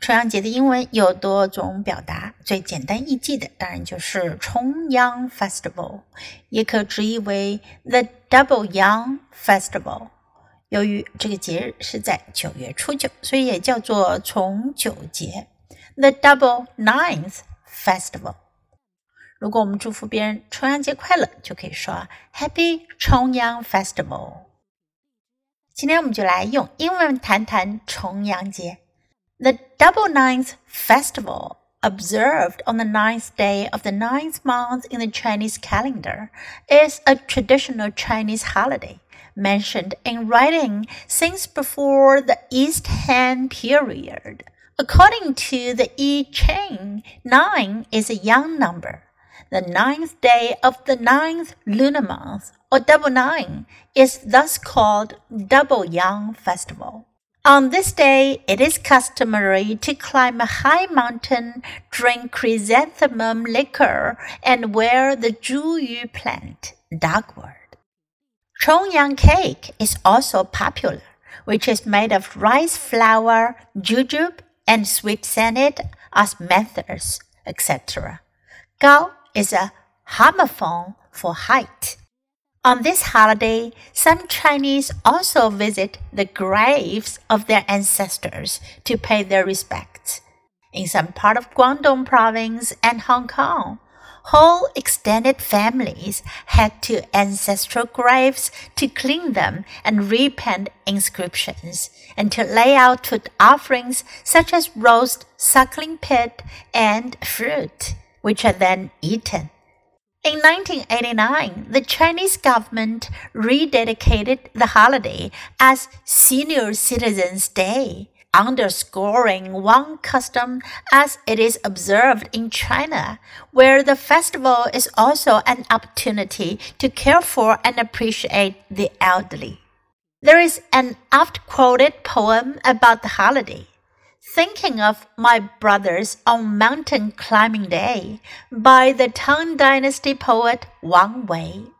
重阳节的英文有多种表达，最简单易记的当然就是重阳 Festival，也可直译为 The Double Young Festival。由于这个节日是在九月初九，所以也叫做重九节 The Double Ninth Festival。如果我们祝福别人重阳节快乐，就可以说 Happy 重阳 Festival。今天我们就来用英文谈谈重阳节。The Double Ninth Festival, observed on the ninth day of the ninth month in the Chinese calendar, is a traditional Chinese holiday mentioned in writing since before the East Han period. According to the I Ching, nine is a yang number. The ninth day of the ninth lunar month, or double nine, is thus called Double Yang Festival. On this day, it is customary to climb a high mountain, drink chrysanthemum liquor, and wear the zhuyu plant, dogwood. Chongyang cake is also popular, which is made of rice flour, jujube, and sweet scented osmanthus, etc. Gao is a homophone for height. On this holiday, some Chinese also visit the graves of their ancestors to pay their respects. In some part of Guangdong province and Hong Kong, whole extended families head to ancestral graves to clean them and repaint inscriptions and to lay out food offerings such as roast, suckling pig, and fruit, which are then eaten. In 1989, the Chinese government rededicated the holiday as Senior Citizens Day, underscoring one custom as it is observed in China, where the festival is also an opportunity to care for and appreciate the elderly. There is an oft quoted poem about the holiday thinking of my brothers on mountain climbing day by the Tang Dynasty poet Wang Wei。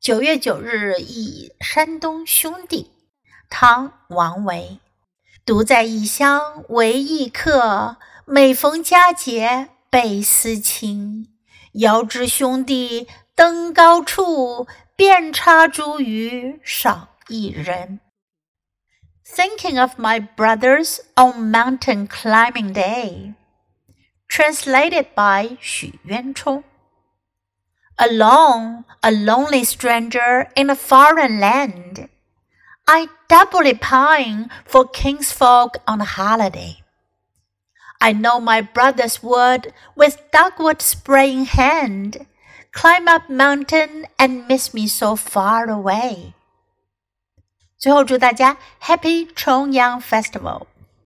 九月九日忆山东兄弟，唐王维。独在异乡为异客，每逢佳节倍思亲。遥知兄弟登高处，遍插茱萸少一人。 Thinking of my brothers on mountain climbing day. Translated by Xu Yuanchong. Alone, a lonely stranger in a foreign land, I doubly pine for kinsfolk on holiday. I know my brothers would, with dogwood spray in hand, climb up mountain and miss me so far away. 最后祝大家 Happy 重阳 Festival！